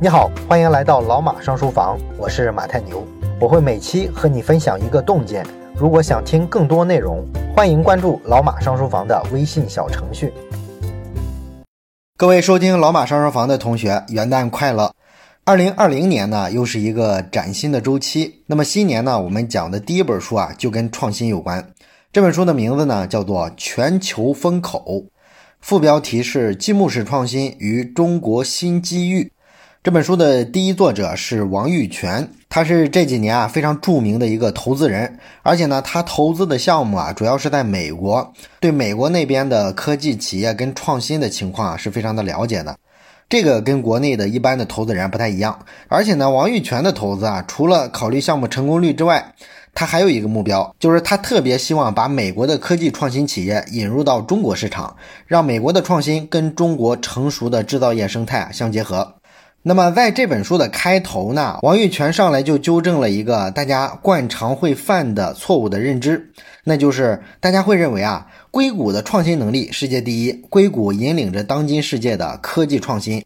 你好，欢迎来到老马上书房，我是马太牛，我会每期和你分享一个洞见。如果想听更多内容，欢迎关注老马上书房的微信小程序。各位收听老马上书房的同学，元旦快乐！二零二零年呢，又是一个崭新的周期。那么新年呢，我们讲的第一本书啊，就跟创新有关。这本书的名字呢，叫做《全球风口》，副标题是“积木式创新与中国新机遇”。这本书的第一作者是王玉泉，他是这几年啊非常著名的一个投资人，而且呢，他投资的项目啊主要是在美国，对美国那边的科技企业跟创新的情况啊是非常的了解的。这个跟国内的一般的投资人不太一样，而且呢，王玉泉的投资啊，除了考虑项目成功率之外，他还有一个目标，就是他特别希望把美国的科技创新企业引入到中国市场，让美国的创新跟中国成熟的制造业生态相结合。那么在这本书的开头呢，王玉泉上来就纠正了一个大家惯常会犯的错误的认知，那就是大家会认为啊，硅谷的创新能力世界第一，硅谷引领着当今世界的科技创新。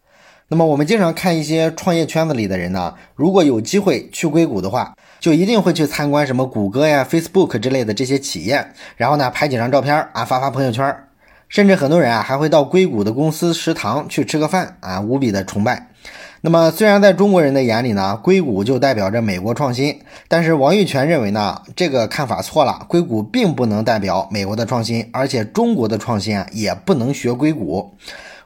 那么我们经常看一些创业圈子里的人呢，如果有机会去硅谷的话，就一定会去参观什么谷歌呀、Facebook 之类的这些企业，然后呢拍几张照片啊，发发朋友圈，甚至很多人啊还会到硅谷的公司食堂去吃个饭啊，无比的崇拜。那么，虽然在中国人的眼里呢，硅谷就代表着美国创新，但是王玉泉认为呢，这个看法错了。硅谷并不能代表美国的创新，而且中国的创新啊，也不能学硅谷。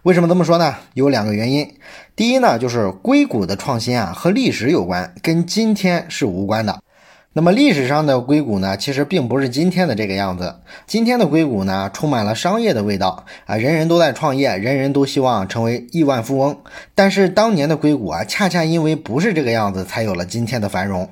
为什么这么说呢？有两个原因。第一呢，就是硅谷的创新啊，和历史有关，跟今天是无关的。那么历史上的硅谷呢，其实并不是今天的这个样子。今天的硅谷呢，充满了商业的味道啊，人人都在创业，人人都希望成为亿万富翁。但是当年的硅谷啊，恰恰因为不是这个样子，才有了今天的繁荣。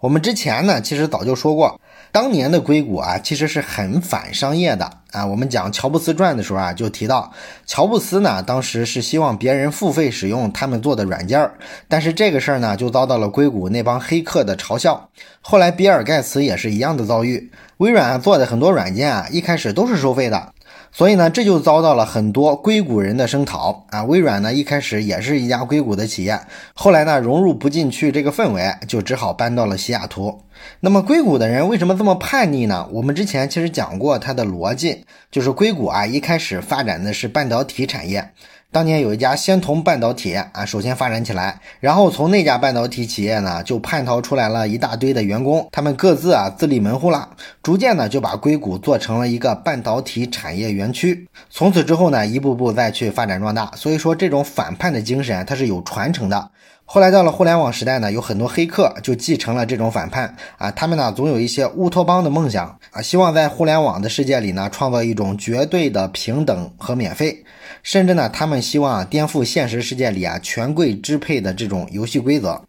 我们之前呢，其实早就说过。当年的硅谷啊，其实是很反商业的啊。我们讲乔布斯传的时候啊，就提到乔布斯呢，当时是希望别人付费使用他们做的软件儿，但是这个事儿呢，就遭到了硅谷那帮黑客的嘲笑。后来比尔盖茨也是一样的遭遇，微软做的很多软件啊，一开始都是收费的。所以呢，这就遭到了很多硅谷人的声讨啊。微软呢，一开始也是一家硅谷的企业，后来呢，融入不进去这个氛围，就只好搬到了西雅图。那么，硅谷的人为什么这么叛逆呢？我们之前其实讲过它的逻辑，就是硅谷啊，一开始发展的是半导体产业。当年有一家仙童半导体啊，首先发展起来，然后从那家半导体企业呢，就叛逃出来了一大堆的员工，他们各自啊自立门户了，逐渐呢就把硅谷做成了一个半导体产业园区。从此之后呢，一步步再去发展壮大。所以说，这种反叛的精神它是有传承的。后来到了互联网时代呢，有很多黑客就继承了这种反叛啊，他们呢总有一些乌托邦的梦想啊，希望在互联网的世界里呢创造一种绝对的平等和免费，甚至呢他们希望颠覆现实世界里啊权贵支配的这种游戏规则。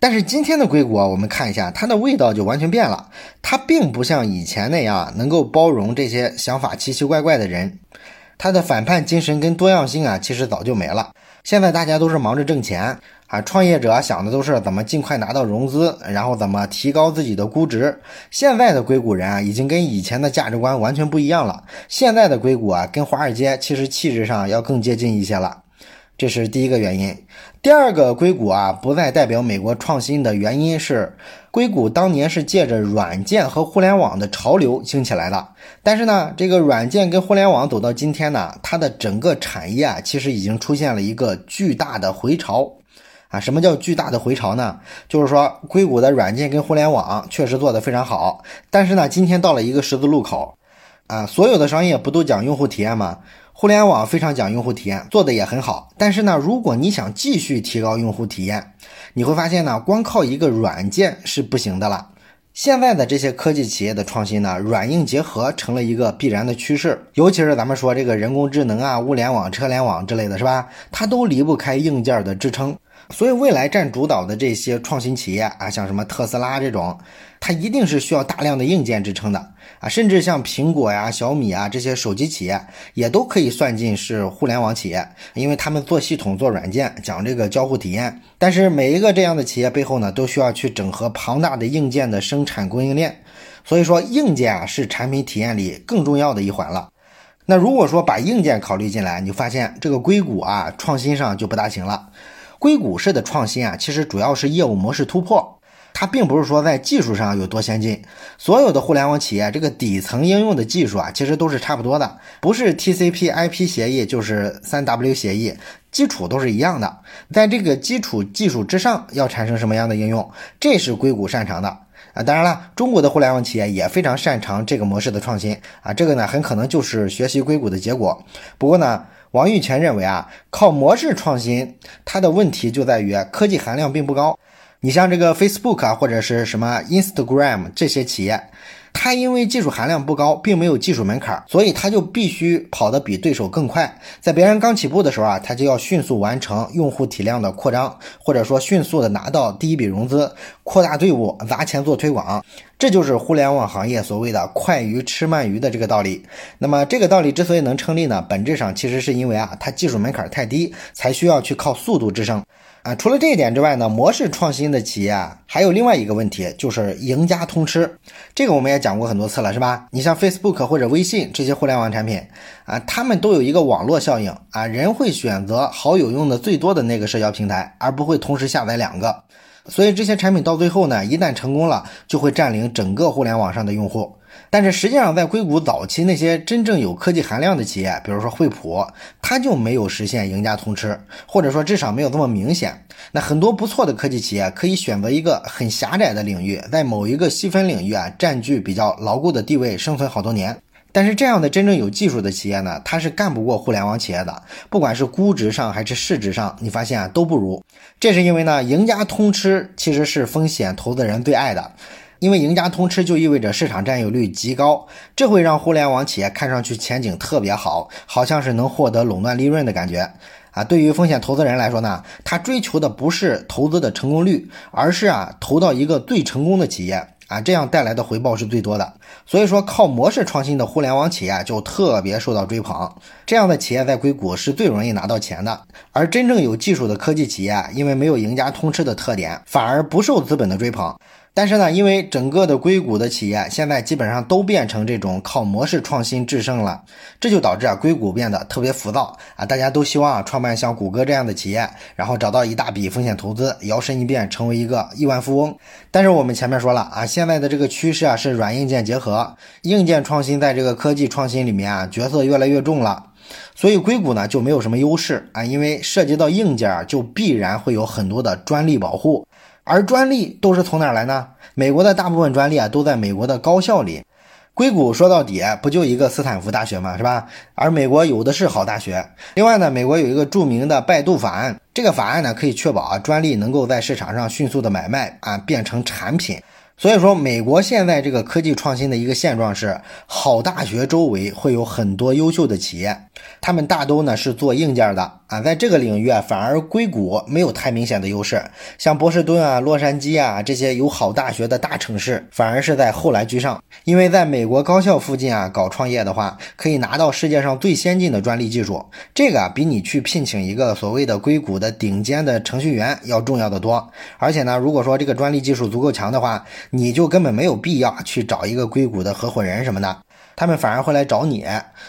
但是今天的硅谷啊，我们看一下它的味道就完全变了，它并不像以前那样能够包容这些想法奇奇怪怪的人，它的反叛精神跟多样性啊其实早就没了。现在大家都是忙着挣钱啊，创业者想的都是怎么尽快拿到融资，然后怎么提高自己的估值。现在的硅谷人啊，已经跟以前的价值观完全不一样了。现在的硅谷啊，跟华尔街其实气质上要更接近一些了，这是第一个原因。第二个，硅谷啊不再代表美国创新的原因是，硅谷当年是借着软件和互联网的潮流兴起来的。但是呢，这个软件跟互联网走到今天呢，它的整个产业啊，其实已经出现了一个巨大的回潮啊。什么叫巨大的回潮呢？就是说，硅谷的软件跟互联网确实做得非常好，但是呢，今天到了一个十字路口啊，所有的商业不都讲用户体验吗？互联网非常讲用户体验，做的也很好。但是呢，如果你想继续提高用户体验，你会发现呢，光靠一个软件是不行的了。现在的这些科技企业的创新呢，软硬结合成了一个必然的趋势。尤其是咱们说这个人工智能啊、物联网、车联网之类的是吧？它都离不开硬件的支撑。所以未来占主导的这些创新企业啊，像什么特斯拉这种，它一定是需要大量的硬件支撑的啊。甚至像苹果呀、小米啊这些手机企业，也都可以算进是互联网企业，因为他们做系统、做软件，讲这个交互体验。但是每一个这样的企业背后呢，都需要去整合庞大的硬件的生产供应链。所以说，硬件啊是产品体验里更重要的一环了。那如果说把硬件考虑进来，你就发现这个硅谷啊创新上就不大行了。硅谷式的创新啊，其实主要是业务模式突破。它并不是说在技术上有多先进，所有的互联网企业这个底层应用的技术啊，其实都是差不多的，不是 TCP/IP 协议就是三 W 协议，基础都是一样的。在这个基础技术之上，要产生什么样的应用，这是硅谷擅长的啊。当然了，中国的互联网企业也非常擅长这个模式的创新啊，这个呢很可能就是学习硅谷的结果。不过呢，王玉泉认为啊，靠模式创新，它的问题就在于科技含量并不高。你像这个 Facebook 啊，或者是什么 Instagram 这些企业，它因为技术含量不高，并没有技术门槛，所以它就必须跑得比对手更快。在别人刚起步的时候啊，它就要迅速完成用户体量的扩张，或者说迅速的拿到第一笔融资，扩大队伍，砸钱做推广。这就是互联网行业所谓的“快鱼吃慢鱼”的这个道理。那么这个道理之所以能成立呢，本质上其实是因为啊，它技术门槛太低，才需要去靠速度制胜。啊，除了这一点之外呢，模式创新的企业啊，还有另外一个问题，就是赢家通吃。这个我们也讲过很多次了，是吧？你像 Facebook 或者微信这些互联网产品啊，他们都有一个网络效应啊，人会选择好友用的最多的那个社交平台，而不会同时下载两个。所以这些产品到最后呢，一旦成功了，就会占领整个互联网上的用户。但是实际上，在硅谷早期那些真正有科技含量的企业，比如说惠普，它就没有实现赢家通吃，或者说至少没有这么明显。那很多不错的科技企业可以选择一个很狭窄的领域，在某一个细分领域啊，占据比较牢固的地位，生存好多年。但是这样的真正有技术的企业呢，它是干不过互联网企业的，不管是估值上还是市值上，你发现啊都不如。这是因为呢，赢家通吃其实是风险投资人最爱的。因为赢家通吃就意味着市场占有率极高，这会让互联网企业看上去前景特别好，好像是能获得垄断利润的感觉啊。对于风险投资人来说呢，他追求的不是投资的成功率，而是啊投到一个最成功的企业啊，这样带来的回报是最多的。所以说，靠模式创新的互联网企业就特别受到追捧，这样的企业在硅谷是最容易拿到钱的。而真正有技术的科技企业，因为没有赢家通吃的特点，反而不受资本的追捧。但是呢，因为整个的硅谷的企业现在基本上都变成这种靠模式创新制胜了，这就导致啊硅谷变得特别浮躁啊，大家都希望创办像谷歌这样的企业，然后找到一大笔风险投资，摇身一变成为一个亿万富翁。但是我们前面说了啊，现在的这个趋势啊是软硬件结合，硬件创新在这个科技创新里面啊角色越来越重了，所以硅谷呢就没有什么优势啊，因为涉及到硬件就必然会有很多的专利保护。而专利都是从哪儿来呢？美国的大部分专利啊都在美国的高校里。硅谷说到底不就一个斯坦福大学吗？是吧？而美国有的是好大学。另外呢，美国有一个著名的拜杜法案，这个法案呢可以确保啊专利能够在市场上迅速的买卖啊变成产品。所以说，美国现在这个科技创新的一个现状是，好大学周围会有很多优秀的企业，他们大都呢是做硬件的啊，在这个领域啊，反而硅谷没有太明显的优势。像波士顿啊、洛杉矶啊这些有好大学的大城市，反而是在后来居上。因为在美国高校附近啊搞创业的话，可以拿到世界上最先进的专利技术，这个啊比你去聘请一个所谓的硅谷的顶尖的程序员要重要的多。而且呢，如果说这个专利技术足够强的话，你就根本没有必要去找一个硅谷的合伙人什么的，他们反而会来找你。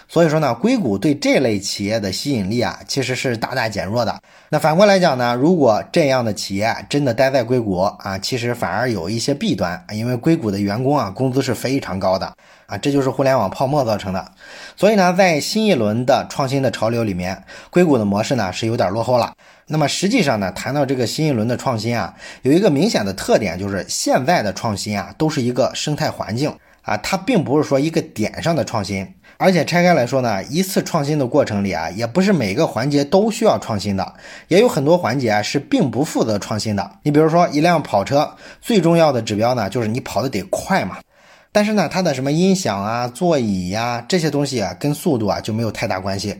所以说呢，硅谷对这类企业的吸引力啊，其实是大大减弱的。那反过来讲呢，如果这样的企业真的待在硅谷啊，其实反而有一些弊端，因为硅谷的员工啊，工资是非常高的啊，这就是互联网泡沫造成的。所以呢，在新一轮的创新的潮流里面，硅谷的模式呢是有点落后了。那么实际上呢，谈到这个新一轮的创新啊，有一个明显的特点，就是现在的创新啊，都是一个生态环境啊，它并不是说一个点上的创新。而且拆开来说呢，一次创新的过程里啊，也不是每个环节都需要创新的，也有很多环节啊是并不负责创新的。你比如说一辆跑车，最重要的指标呢，就是你跑的得快嘛。但是呢，它的什么音响啊、座椅呀这些东西啊，跟速度啊就没有太大关系。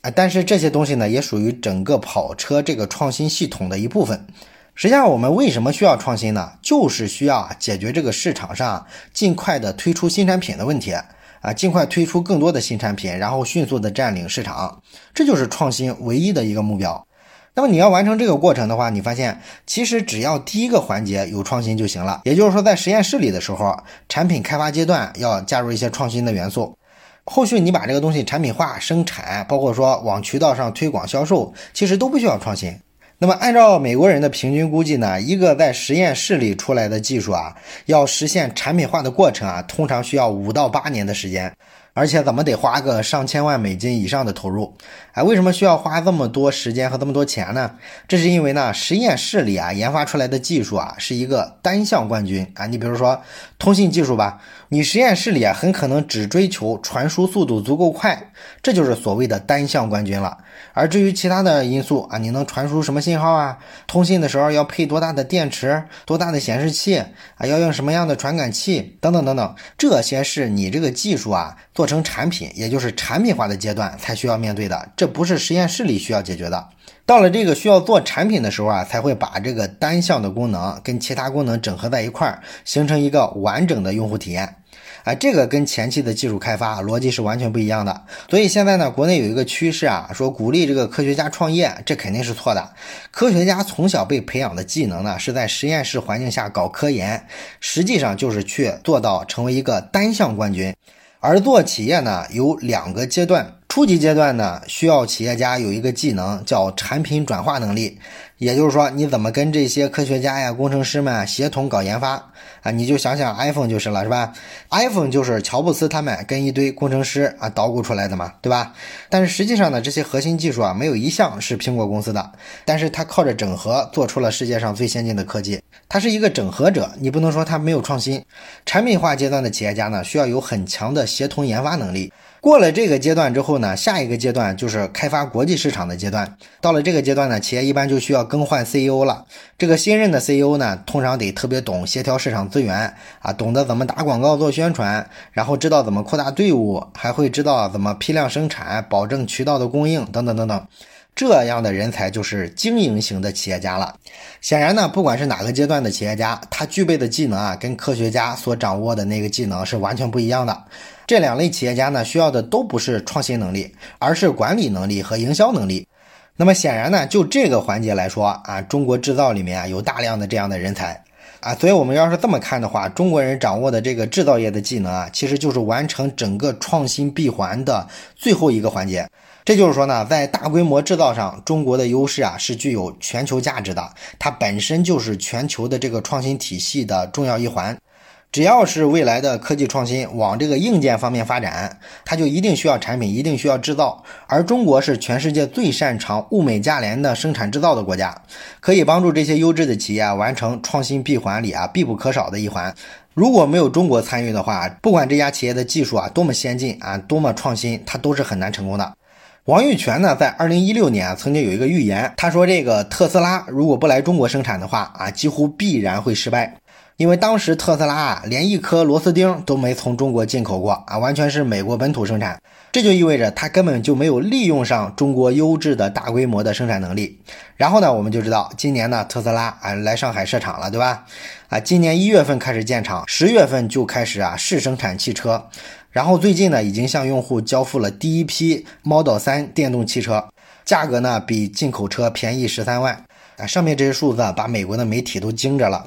啊，但是这些东西呢，也属于整个跑车这个创新系统的一部分。实际上，我们为什么需要创新呢？就是需要解决这个市场上尽快的推出新产品的问题啊，尽快推出更多的新产品，然后迅速的占领市场，这就是创新唯一的一个目标。那么你要完成这个过程的话，你发现其实只要第一个环节有创新就行了。也就是说，在实验室里的时候，产品开发阶段要加入一些创新的元素。后续你把这个东西产品化、生产，包括说往渠道上推广销售，其实都不需要创新。那么按照美国人的平均估计呢，一个在实验室里出来的技术啊，要实现产品化的过程啊，通常需要五到八年的时间。而且怎么得花个上千万美金以上的投入，哎，为什么需要花这么多时间和这么多钱呢？这是因为呢，实验室里啊研发出来的技术啊是一个单项冠军啊。你比如说通信技术吧，你实验室里啊很可能只追求传输速度足够快，这就是所谓的单项冠军了。而至于其他的因素啊，你能传输什么信号啊？通信的时候要配多大的电池、多大的显示器啊？要用什么样的传感器等等等等，这些是你这个技术啊。做成产品，也就是产品化的阶段才需要面对的，这不是实验室里需要解决的。到了这个需要做产品的时候啊，才会把这个单项的功能跟其他功能整合在一块儿，形成一个完整的用户体验。啊，这个跟前期的技术开发逻辑是完全不一样的。所以现在呢，国内有一个趋势啊，说鼓励这个科学家创业，这肯定是错的。科学家从小被培养的技能呢，是在实验室环境下搞科研，实际上就是去做到成为一个单项冠军。而做企业呢，有两个阶段。初级阶段呢，需要企业家有一个技能叫产品转化能力，也就是说，你怎么跟这些科学家呀、工程师们协同搞研发啊？你就想想 iPhone 就是了，是吧？iPhone 就是乔布斯他们跟一堆工程师啊捣鼓出来的嘛，对吧？但是实际上呢，这些核心技术啊，没有一项是苹果公司的，但是他靠着整合做出了世界上最先进的科技，他是一个整合者，你不能说他没有创新。产品化阶段的企业家呢，需要有很强的协同研发能力。过了这个阶段之后呢，下一个阶段就是开发国际市场的阶段。到了这个阶段呢，企业一般就需要更换 CEO 了。这个新任的 CEO 呢，通常得特别懂协调市场资源啊，懂得怎么打广告做宣传，然后知道怎么扩大队伍，还会知道怎么批量生产，保证渠道的供应等等等等。这样的人才就是经营型的企业家了。显然呢，不管是哪个阶段的企业家，他具备的技能啊，跟科学家所掌握的那个技能是完全不一样的。这两类企业家呢，需要的都不是创新能力，而是管理能力和营销能力。那么显然呢，就这个环节来说啊，中国制造里面啊有大量的这样的人才啊，所以我们要是这么看的话，中国人掌握的这个制造业的技能啊，其实就是完成整个创新闭环的最后一个环节。这就是说呢，在大规模制造上，中国的优势啊是具有全球价值的，它本身就是全球的这个创新体系的重要一环。只要是未来的科技创新往这个硬件方面发展，它就一定需要产品，一定需要制造。而中国是全世界最擅长物美价廉的生产制造的国家，可以帮助这些优质的企业完成创新闭环里啊必不可少的一环。如果没有中国参与的话，不管这家企业的技术啊多么先进啊多么创新，它都是很难成功的。王玉泉呢，在二零一六年啊，曾经有一个预言，他说这个特斯拉如果不来中国生产的话啊，几乎必然会失败，因为当时特斯拉啊，连一颗螺丝钉都没从中国进口过啊，完全是美国本土生产，这就意味着他根本就没有利用上中国优质的大规模的生产能力。然后呢，我们就知道今年呢，特斯拉啊来上海设厂了，对吧？啊，今年一月份开始建厂，十月份就开始啊试生产汽车。然后最近呢，已经向用户交付了第一批 Model 3电动汽车，价格呢比进口车便宜十三万。啊，上面这些数字把美国的媒体都惊着了。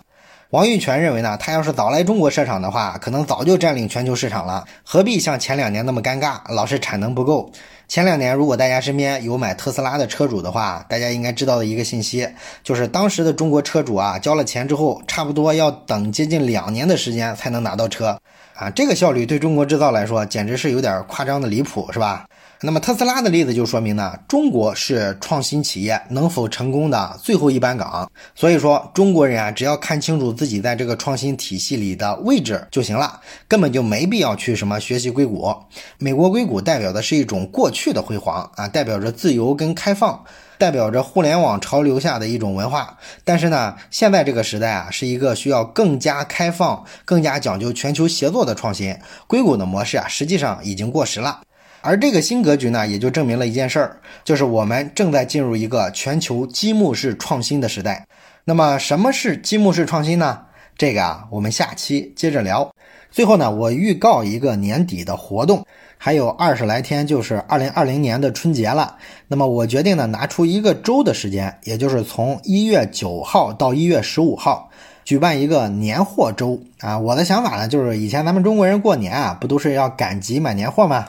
王玉泉认为呢，他要是早来中国设厂的话，可能早就占领全球市场了，何必像前两年那么尴尬，老是产能不够。前两年，如果大家身边有买特斯拉的车主的话，大家应该知道的一个信息，就是当时的中国车主啊，交了钱之后，差不多要等接近两年的时间才能拿到车。啊，这个效率对中国制造来说简直是有点夸张的离谱，是吧？那么特斯拉的例子就说明呢，中国是创新企业能否成功的最后一班岗。所以说，中国人啊，只要看清楚自己在这个创新体系里的位置就行了，根本就没必要去什么学习硅谷。美国硅谷代表的是一种过去的辉煌啊，代表着自由跟开放。代表着互联网潮流下的一种文化，但是呢，现在这个时代啊，是一个需要更加开放、更加讲究全球协作的创新。硅谷的模式啊，实际上已经过时了。而这个新格局呢，也就证明了一件事儿，就是我们正在进入一个全球积木式创新的时代。那么，什么是积木式创新呢？这个啊，我们下期接着聊。最后呢，我预告一个年底的活动。还有二十来天就是二零二零年的春节了，那么我决定呢拿出一个周的时间，也就是从一月九号到一月十五号，举办一个年货周啊。我的想法呢就是以前咱们中国人过年啊，不都是要赶集买年货吗？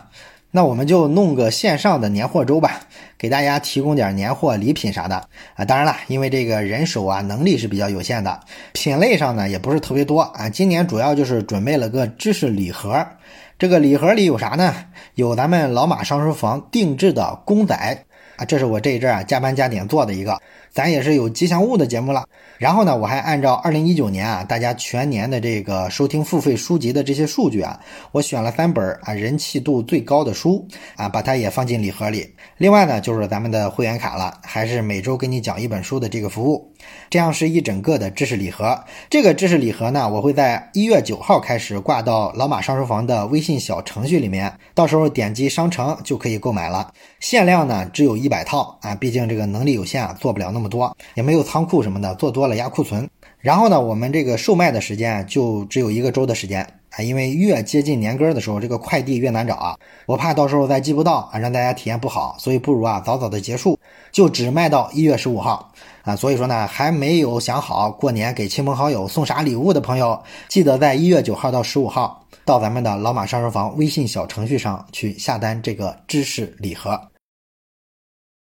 那我们就弄个线上的年货周吧，给大家提供点年货礼品啥的啊。当然了，因为这个人手啊能力是比较有限的，品类上呢也不是特别多啊。今年主要就是准备了个知识礼盒，这个礼盒里有啥呢？有咱们老马上书房定制的公仔啊，这是我这一阵啊加班加点做的一个。咱也是有吉祥物的节目了，然后呢，我还按照二零一九年啊大家全年的这个收听付费书籍的这些数据啊，我选了三本啊人气度最高的书啊，把它也放进礼盒里。另外呢，就是咱们的会员卡了，还是每周给你讲一本书的这个服务，这样是一整个的知识礼盒。这个知识礼盒呢，我会在一月九号开始挂到老马上书房的微信小程序里面，到时候点击商城就可以购买了。限量呢只有一百套啊，毕竟这个能力有限啊，做不了那么。多也没有仓库什么的，做多了压库存。然后呢，我们这个售卖的时间就只有一个周的时间啊，因为越接近年根的时候，这个快递越难找啊，我怕到时候再寄不到啊，让大家体验不好，所以不如啊早早的结束，就只卖到一月十五号啊。所以说呢，还没有想好过年给亲朋好友送啥礼物的朋友，记得在一月九号到十五号到咱们的老马上书房微信小程序上去下单这个知识礼盒。